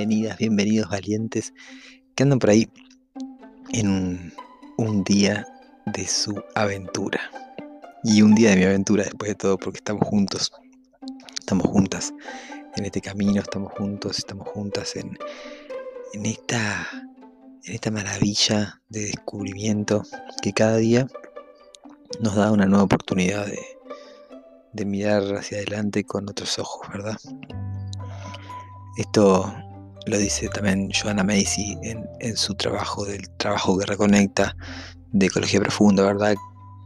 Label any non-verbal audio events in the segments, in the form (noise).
Bienvenidas, bienvenidos valientes que andan por ahí en un, día de su aventura. Y un día de mi aventura después de todo porque estamos juntos. Estamos juntas en este camino, estamos juntos, estamos juntas en, en esta en esta maravilla de descubrimiento que cada día nos da una nueva oportunidad de, de mirar hacia adelante con otros ojos, ¿verdad? Esto lo dice también Joanna Macy en, su trabajo, del trabajo que reconecta de ecología profunda, ¿verdad?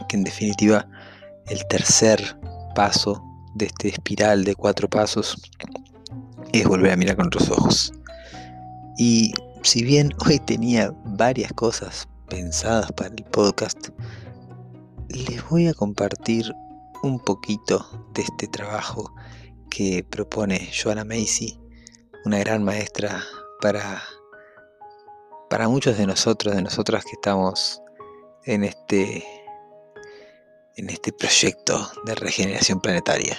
Que en definitiva el tercer paso de este espiral de cuatro pasos es volver a mirar con otros ojos. Y si bien hoy tenía varias cosas pensadas para el podcast, les voy a compartir un poquito de este trabajo que propone Joanna Macy, una gran maestra para, para muchos de nosotros, de nosotras que estamos en este, en este proyecto de regeneración planetaria.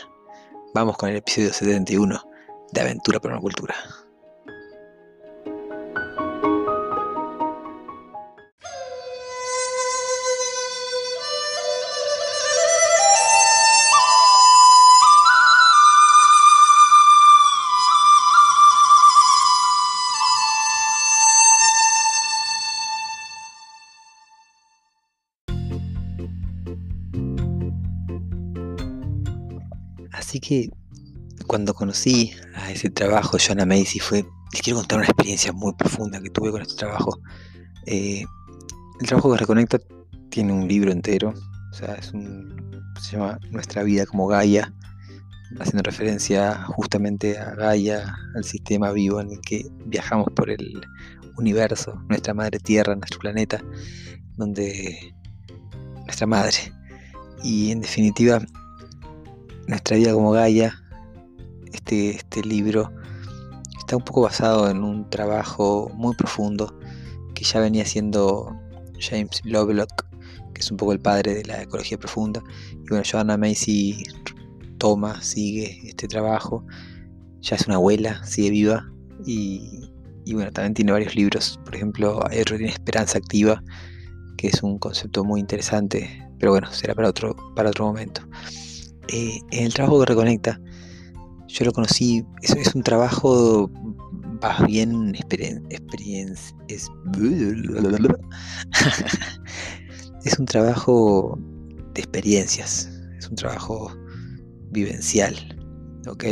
Vamos con el episodio 71 de Aventura Permacultura. Que cuando conocí a ese trabajo, Joanna Macy, fue, les quiero contar una experiencia muy profunda que tuve con este trabajo. Eh, el trabajo que Reconecta tiene un libro entero, o sea, es un, se llama Nuestra vida como Gaia, haciendo referencia justamente a Gaia, al sistema vivo en el que viajamos por el universo, nuestra madre tierra, nuestro planeta, donde nuestra madre. Y en definitiva, nuestra vida como Gaia, este, este libro está un poco basado en un trabajo muy profundo que ya venía haciendo James Lovelock, que es un poco el padre de la ecología profunda. Y bueno, Joanna Macy toma, sigue este trabajo. Ya es una abuela, sigue viva. Y, y bueno, también tiene varios libros. Por ejemplo, hay otro tiene Esperanza Activa, que es un concepto muy interesante. Pero bueno, será para otro, para otro momento. Eh, en el trabajo que reconecta, yo lo conocí, es, es un trabajo más bien experiencia, es, (laughs) es un trabajo de experiencias, es un trabajo vivencial, ¿ok?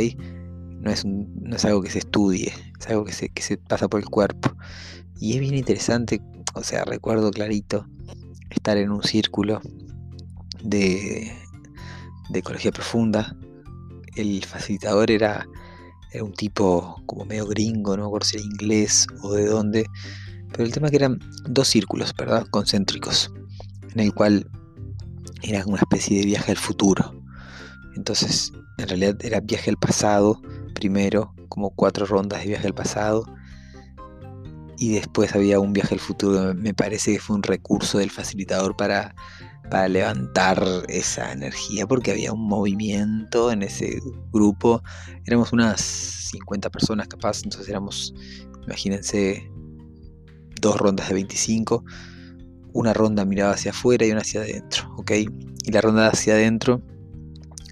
No es, no es algo que se estudie, es algo que se, que se pasa por el cuerpo. Y es bien interesante, o sea, recuerdo clarito estar en un círculo de, de ecología profunda. El facilitador era, era un tipo como medio gringo, no me si era inglés o de dónde. Pero el tema es que eran dos círculos, ¿verdad? Concéntricos, en el cual era una especie de viaje al futuro. Entonces, en realidad era viaje al pasado, primero, como cuatro rondas de viaje al pasado. Y después había un viaje al futuro, me parece que fue un recurso del facilitador para para levantar esa energía, porque había un movimiento en ese grupo. Éramos unas 50 personas capaz, entonces éramos, imagínense, dos rondas de 25. Una ronda miraba hacia afuera y una hacia adentro, ¿ok? Y la ronda hacia adentro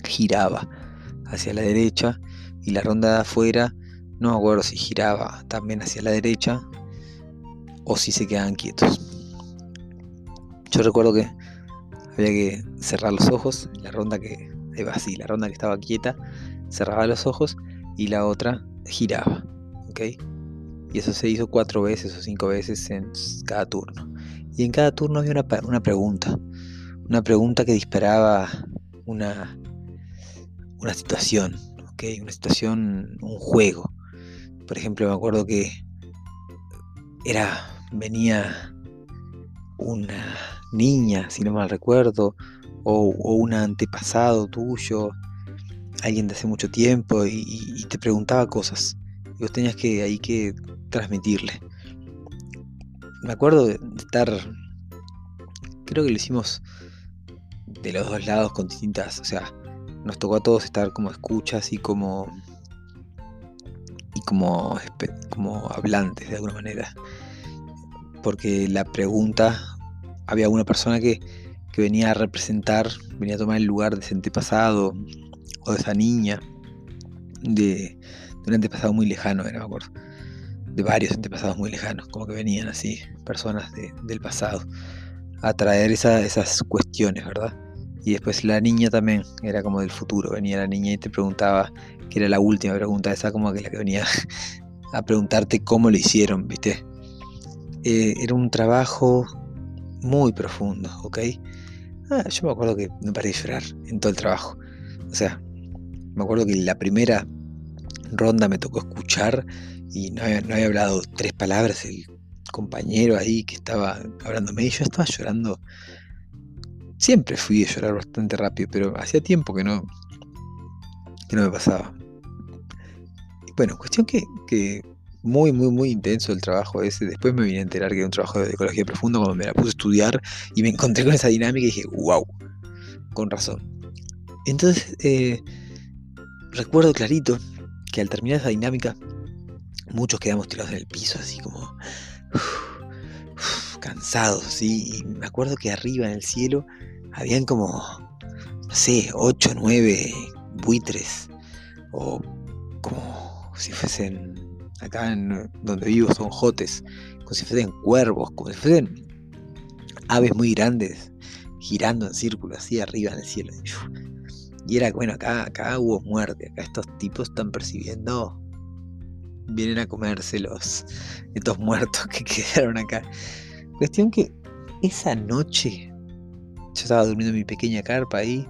giraba hacia la derecha y la ronda de afuera, no me acuerdo si giraba también hacia la derecha o si se quedaban quietos. Yo recuerdo que había que cerrar los ojos, la ronda que iba así, la ronda que estaba quieta, cerraba los ojos y la otra giraba, ¿ok? Y eso se hizo cuatro veces o cinco veces en cada turno. Y en cada turno había una, una pregunta, una pregunta que disparaba una, una situación, ¿ok? Una situación, un juego. Por ejemplo, me acuerdo que era, venía una niña, si no mal recuerdo, o, un antepasado tuyo, alguien de hace mucho tiempo, y, te preguntaba cosas. Y vos tenías que ahí que transmitirle. Me acuerdo de estar, creo que lo hicimos de los dos lados con distintas, o sea, nos tocó a todos estar como escuchas y como y como, como hablantes de alguna manera. Porque la pregunta, había una persona que, venía a representar, venía a tomar el lugar de ese antepasado o de esa niña, de, un antepasado muy lejano, me acuerdo, de varios antepasados muy lejanos, como que venían así, personas del pasado, a traer esas cuestiones, ¿verdad? Y después la niña también, era como del futuro, venía la niña y te preguntaba, que era la última pregunta, esa como que la que venía (laughs) a preguntarte cómo lo hicieron, ¿viste? Eh, era un trabajo muy profundo, ¿ok? Ah, yo me acuerdo que me paré de llorar en todo el trabajo. O sea, me acuerdo que la primera ronda me tocó escuchar y no había, hablado tres palabras el compañero ahí que estaba hablándome y yo estaba llorando Siempre fui a llorar bastante rápido, pero hacía tiempo que no, que no me pasaba. Bueno, cuestión que, que muy, muy, muy intenso el trabajo ese. Después me vine a enterar que era un trabajo de ecología profundo cuando me la puse a estudiar y me encontré con esa dinámica y dije, wow, con razón. Entonces, eh, recuerdo clarito que al terminar esa dinámica, muchos quedamos tirados en el piso, así como cansados, así. Y me acuerdo que arriba en el cielo habían como, no sé, 8 o 9 buitres, o como si fuesen, acá en donde vivo son jotes, como si fuesen cuervos, como si fuesen aves muy grandes, girando en círculo, así arriba en el cielo. Y era, bueno, acá, acá hubo muerte, acá estos tipos están percibiendo, vienen a comerse los, estos muertos que (laughs) quedaron acá. Cuestión que esa noche yo estaba durmiendo en mi pequeña carpa ahí.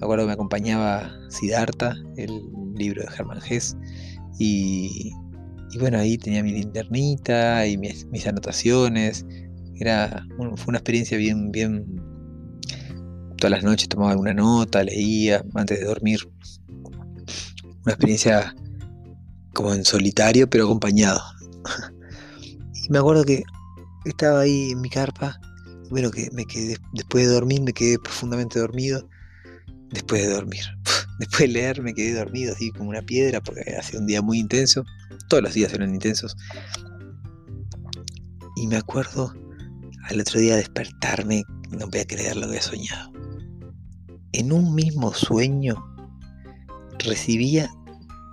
Acuerdo que me acompañaba Siddhartha, el libro de Germán Hess. Y, bueno, ahí tenía mi linternita y mis, anotaciones. Era, fue una experiencia bien, bien. Todas las noches tomaba alguna nota, leía antes de dormir. Una experiencia como en solitario, pero acompañado. (laughs) y me acuerdo que estaba ahí en mi carpa bueno, que me quedé, después de dormir me quedé profundamente dormido. Después de dormir. (laughs) Después de leer me quedé dormido así como una piedra porque hacía un día muy intenso. Todos los días eran intensos. Y me acuerdo al otro día despertarme, no voy a creer lo que había soñado. En un mismo sueño recibía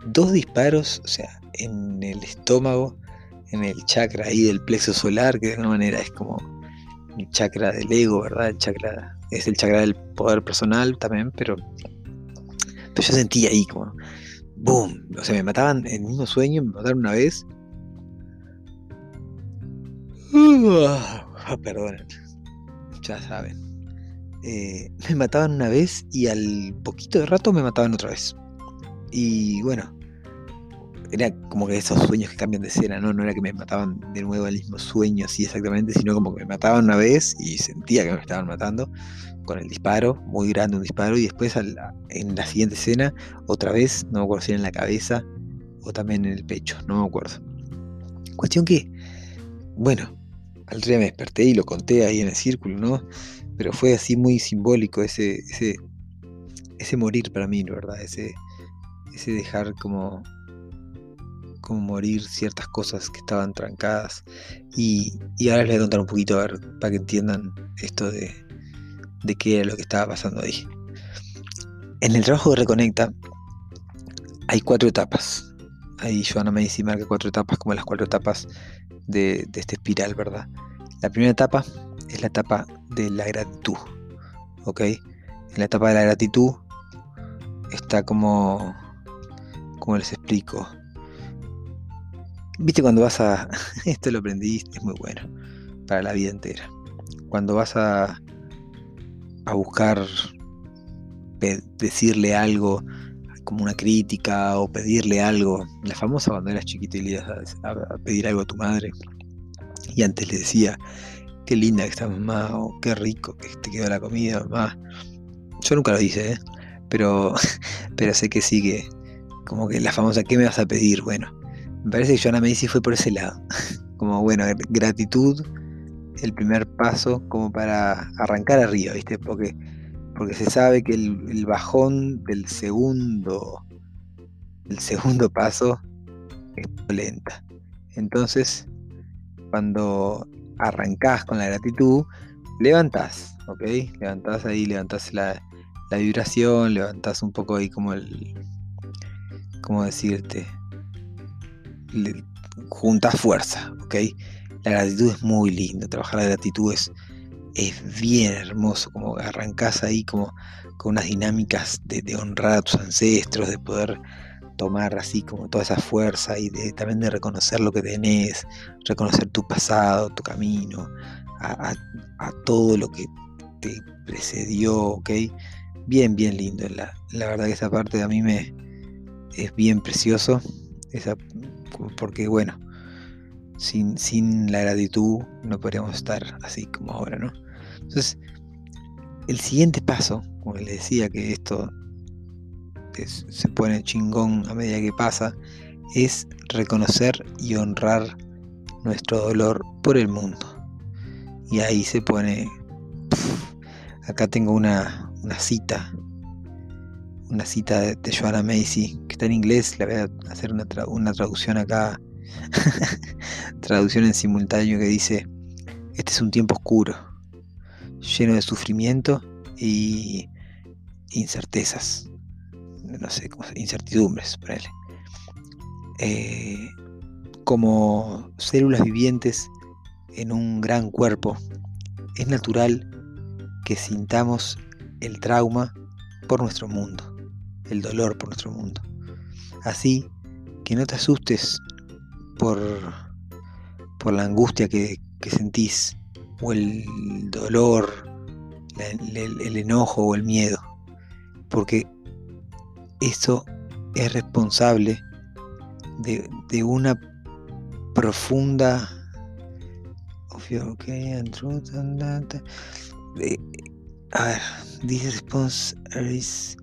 dos disparos, o sea, en el estómago, en el chakra ahí del plexo solar, que de alguna manera es como el chakra del ego, ¿verdad? El chakra es el chakra del poder personal también, pero, yo sentía ahí como, boom, o sea, me mataban en el mismo sueño, me mataron una vez. Ah, perdonen, ya saben. Eh, me mataban una vez y al poquito de rato me mataban otra vez. Y bueno, era como que esos sueños que cambian de escena, ¿no? No era que me mataban de nuevo al mismo sueño así exactamente, sino como que me mataban una vez y sentía que me estaban matando con el disparo, muy grande un disparo, y después en la siguiente escena, otra vez, no me acuerdo si era en la cabeza o también en el pecho, no me acuerdo. Cuestión que, bueno, al día me desperté y lo conté ahí en el círculo, ¿no? Pero fue así muy simbólico ese, ese, ese morir para mí, ¿verdad? Ese, ese dejar como como morir ciertas cosas que estaban trancadas. Y, ahora les voy a contar un poquito a ver, para que entiendan esto de, de qué era lo que estaba pasando ahí. En el trabajo de Reconecta, hay cuatro etapas. Ahí Joanna Macy marca cuatro etapas como las cuatro etapas de, de este espiral, ¿verdad? La primera etapa es la etapa de la gratitud. ¿Ok? En la etapa de la gratitud está como, como les explico. Viste cuando vas a, (laughs) esto lo aprendí, es muy bueno, para la vida entera. Cuando vas a, a buscar decirle algo como una crítica o pedirle algo, la famosa cuando eras chiquito y le ibas a, pedir algo a tu madre y antes le decía, qué linda que está mamá, o qué rico que te quedó la comida, mamá. Yo nunca lo hice, ¿eh? pero, (laughs) pero sé que sigue como que la famosa, ¿qué me vas a pedir? Bueno, me parece que Joana Medici fue por ese lado. (laughs) Como, bueno, gratitud, el primer paso como para arrancar arriba, ¿viste? Porque, porque se sabe que el, bajón del segundo, el segundo paso es lenta. Entonces, cuando arrancás con la gratitud, levantás, ¿ok? Levantás ahí, levantás la, la vibración, levantás un poco ahí como el, ¿cómo decirte? Juntas fuerza, ¿ok? La gratitud es muy linda, trabajar la gratitud es, bien hermoso, como arrancás ahí como con unas dinámicas de, honrar a tus ancestros, de poder tomar así como toda esa fuerza y de, también de reconocer lo que tenés, reconocer tu pasado, tu camino, a, todo lo que te precedió, ¿ok? Bien, bien lindo. La, la verdad que esa parte a mí me, es bien precioso, esa, porque bueno, sin, sin la gratitud no podríamos estar así como ahora, ¿no? Entonces, el siguiente paso, como les decía que esto se pone chingón a medida que pasa, es reconocer y honrar nuestro dolor por el mundo. Y ahí se pone... acá tengo una, una cita una cita de, Joanna Macy, que está en inglés, le voy a hacer una, traducción acá, (laughs) traducción en simultáneo que dice, este es un tiempo oscuro, lleno de sufrimiento y incertezas, no sé, incertidumbres, eh, como células vivientes en un gran cuerpo, es natural que sintamos el trauma por nuestro mundo el dolor por nuestro mundo. Así que no te asustes por, por la angustia que, sentís, o el dolor, el, enojo o el miedo, porque eso es responsable de, una profunda a ver, this response is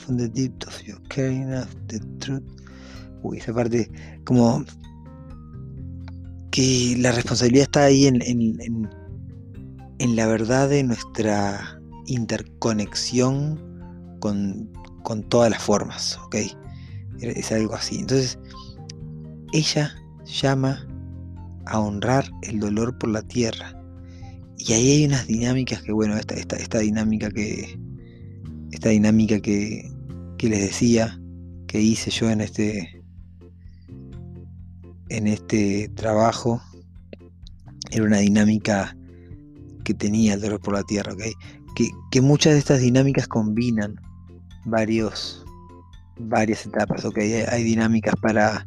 from the depth of your caring of the truth. Uy, esa parte, como que la responsabilidad está ahí en, en, en, la verdad de nuestra interconexión con, con todas las formas, ¿ok? Es algo así. Entonces, ella llama a honrar el dolor por la tierra. Y ahí hay unas dinámicas que, bueno, esta, esta, esta dinámica que, esta dinámica que, les decía que hice yo en este en este trabajo era una dinámica que tenía el dolor por la tierra, que, muchas de estas dinámicas combinan varios varias etapas, hay, dinámicas para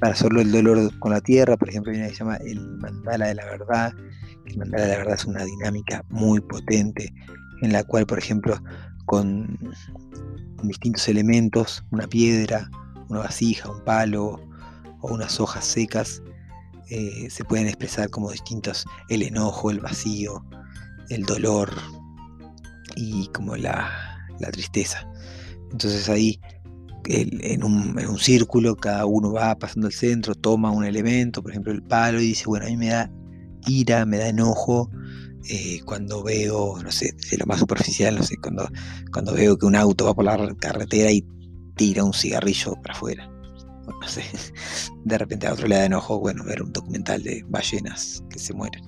para solo el dolor con la tierra, por ejemplo, hay una que se llama el mandala de la verdad, el mandala de la verdad es una dinámica muy potente en la cual, por ejemplo, con, distintos elementos, una piedra, una vasija, un palo o unas hojas secas, eh, se pueden expresar como distintos, el enojo, el vacío, el dolor y como la, tristeza. Entonces ahí en, un, en, un, círculo cada uno va pasando al centro, toma un elemento, por ejemplo el palo, y dice, bueno, a mí me da ira, me da enojo, eh, cuando veo, no sé, de lo más superficial, no sé, cuando, cuando veo que un auto va por la carretera y tira un cigarrillo para afuera. No sé, (laughs) de repente a otro le da enojo, bueno, ver un documental de ballenas que se mueren.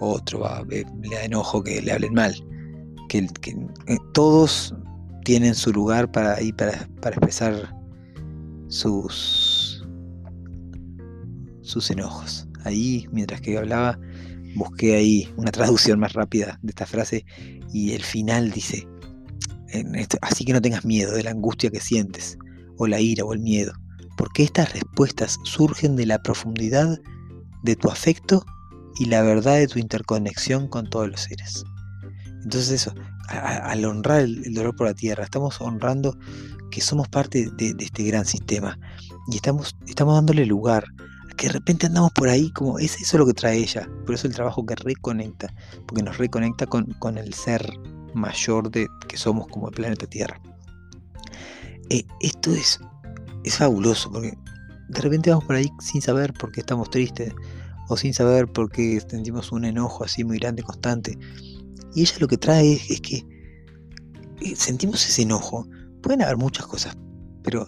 Otro va, le da enojo que le hablen mal. Que, eh, todos tienen su lugar para, ahí, para, para expresar sus, sus enojos. Ahí, mientras que hablaba, busqué ahí una traducción más rápida de esta frase y el final dice, así que no tengas miedo de la angustia que sientes, o la ira o el miedo, porque estas respuestas surgen de la profundidad de tu afecto y la verdad de tu interconexión con todos los seres. Entonces eso, al honrar el, dolor por la tierra, estamos honrando que somos parte de, este gran sistema y estamos, estamos dándole lugar que de repente andamos por ahí como es lo que trae ella, por eso el trabajo que reconecta, porque nos reconecta con, con el ser mayor de que somos como el planeta Tierra. Eh, esto es, es fabuloso porque de repente vamos por ahí sin saber por qué estamos tristes o sin saber por qué sentimos un enojo así muy grande, constante. Y ella lo que trae es, que eh, sentimos ese enojo. Pueden haber muchas cosas, pero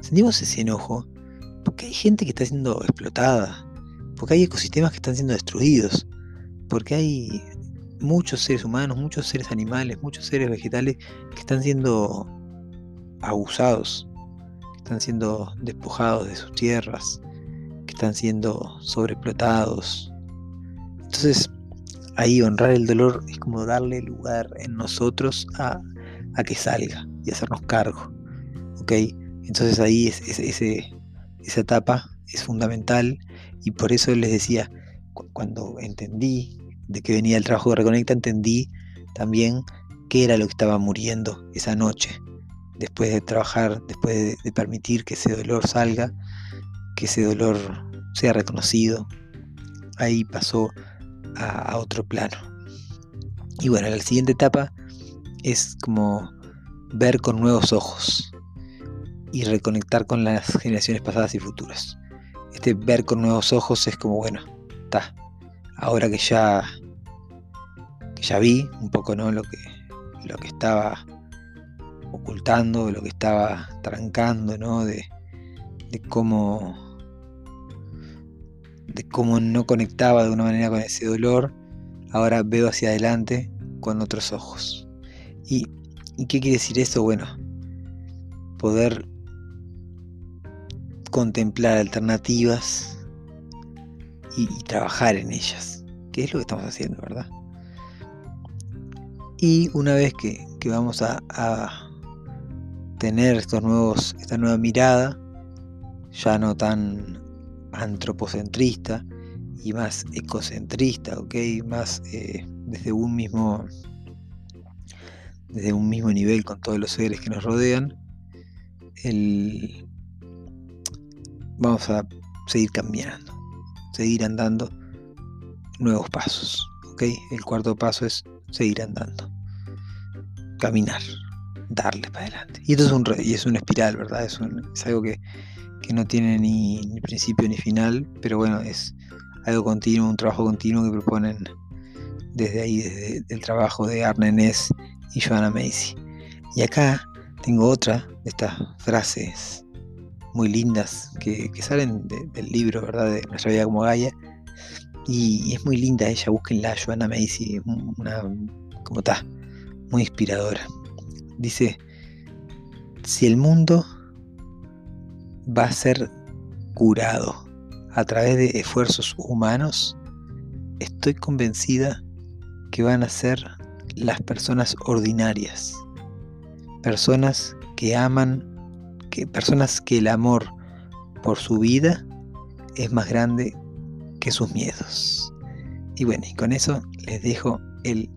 sentimos ese enojo porque hay gente que está siendo explotada, porque hay ecosistemas que están siendo destruidos, porque hay muchos seres humanos, muchos seres animales, muchos seres vegetales que están siendo abusados, que están siendo despojados de sus tierras, que están siendo sobreexplotados. Entonces, ahí honrar el dolor es como darle lugar en nosotros a, que salga y hacernos cargo. ¿Ok? Entonces ahí es, ese, esa etapa es fundamental y por eso les decía, cuando entendí de que venía el trabajo de Reconecta, entendí también qué era lo que estaba muriendo esa noche. Después de trabajar, después de, permitir que ese dolor salga, que ese dolor sea reconocido, ahí pasó a, otro plano. Y bueno, la siguiente etapa es como ver con nuevos ojos y reconectar con las generaciones pasadas y futuras. Este ver con nuevos ojos es como, bueno, está, ahora que ya, que ya vi un poco ¿no? lo, que, lo que estaba ocultando, lo que estaba trancando, ¿no? de, de cómo de cómo no conectaba de una manera con ese dolor, ahora veo hacia adelante con otros ojos. ¿Y, ¿y qué quiere decir eso? Bueno, poder contemplar alternativas y, trabajar en ellas, que es lo que estamos haciendo, ¿verdad? Y una vez que, vamos a, tener estos nuevos, esta nueva mirada, ya no tan antropocentrista y más ecocentrista, ¿ok? Más eh, desde un mismo desde un mismo nivel con todos los seres que nos rodean, vamos a seguir cambiando seguir andando nuevos pasos. ¿ok? El cuarto paso es seguir andando. Caminar, darle para adelante. Y esto es un y es una espiral, ¿verdad? Es, algo que, no tiene ni, principio ni final, pero bueno, es algo continuo, un trabajo continuo que proponen desde ahí, desde el trabajo de Arne Ness y Joanna Macy. Y acá tengo otra de estas frases muy lindas que, salen del libro, ¿verdad? De Nuestra vida como Gaia. Y, es muy linda ella, búsquenla, Joana Macy, una, como está, muy inspiradora. Dice, si el mundo va a ser curado a través de esfuerzos humanos, estoy convencida que van a ser las personas ordinarias, personas que aman personas que el amor por su vida es más grande que sus miedos. Y bueno, y con eso les dejo el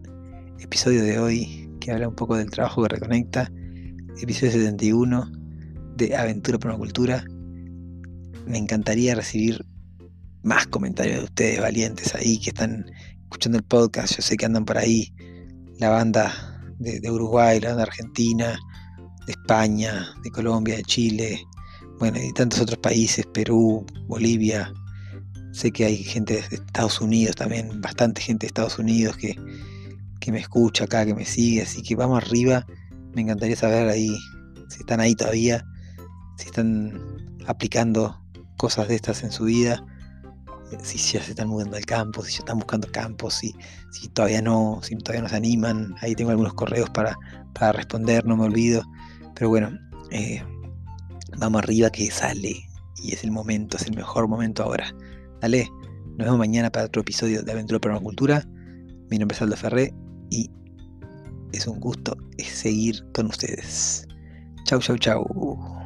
episodio de hoy que habla un poco del trabajo que reconecta, episodio 71 de Aventura Permacultura. Me encantaría recibir más comentarios de ustedes valientes ahí que están escuchando el podcast. Yo sé que andan por ahí la banda de, de Uruguay, la banda argentina, de España, de Colombia, de Chile, bueno, y tantos otros países, Perú, Bolivia. Sé que hay gente de Estados Unidos también, bastante gente de Estados Unidos que, que me escucha acá, que me sigue, así que vamos arriba. Me encantaría saber ahí si están ahí todavía, si están aplicando cosas de estas en su vida si ya se están mudando al campo, si ya están buscando campos, si, si todavía no, si todavía no se animan. Ahí tengo algunos correos para, para responder, no me olvido. Pero bueno, eh, vamos arriba que sale. Y es el momento, es el mejor momento ahora. Dale, nos vemos mañana para otro episodio de Aventura Permacultura. Mi nombre es Aldo Ferré y es un gusto seguir con ustedes. Chau, chau, chau.